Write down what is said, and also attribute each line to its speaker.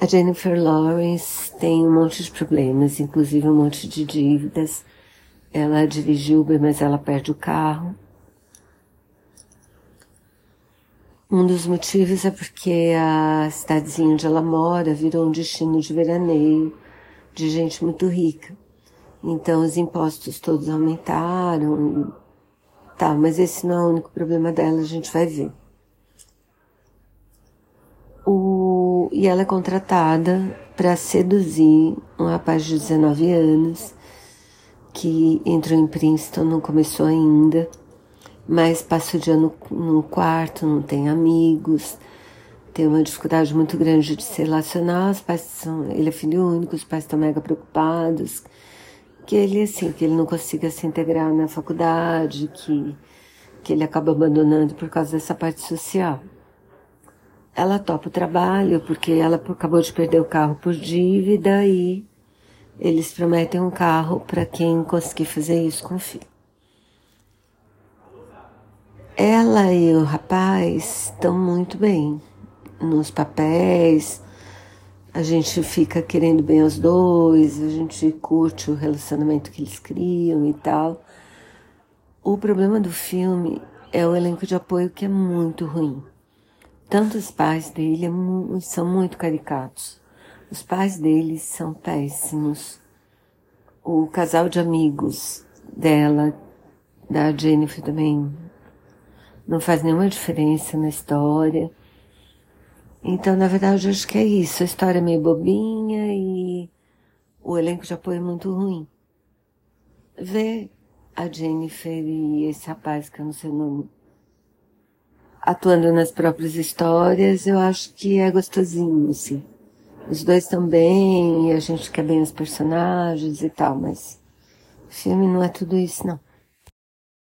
Speaker 1: A Jennifer Lawrence tem um monte de problemas, inclusive um monte de dívidas. Ela dirige Uber, mas ela perde o carro. Um dos motivos é porque a cidadezinha onde ela mora virou um destino de veraneio de gente muito rica. Então os impostos todos aumentaram. Tá, mas esse não é o único problema dela, a gente vai ver. O, e ela é contratada para seduzir um rapaz de 19 anos que entrou em Princeton, não começou ainda, mas passa o dia no, no quarto, não tem amigos, tem uma dificuldade muito grande de se relacionar, os pais são, ele é filho único, os pais estão mega preocupados, que ele assim, que ele não consiga se integrar na faculdade, que, que ele acaba abandonando por causa dessa parte social. Ela topa o trabalho porque ela acabou de perder o carro por dívida e eles prometem um carro para quem conseguir fazer isso com o filho. Ela e o rapaz estão muito bem nos papéis, a gente fica querendo bem os dois, a gente curte o relacionamento que eles criam e tal. O problema do filme é o elenco de apoio que é muito ruim. Tanto os pais dele é são muito caricatos. Os pais dele são péssimos. O casal de amigos dela, da Jennifer também, não faz nenhuma diferença na história. Então, na verdade, eu acho que é isso. A história é meio bobinha e o elenco de apoio é muito ruim. Ver a Jennifer e esse rapaz, que eu não sei o nome, atuando nas próprias histórias, eu acho que é gostosinho, assim. Os dois e a gente quer bem os personagens e tal, mas o filme não é tudo isso, não.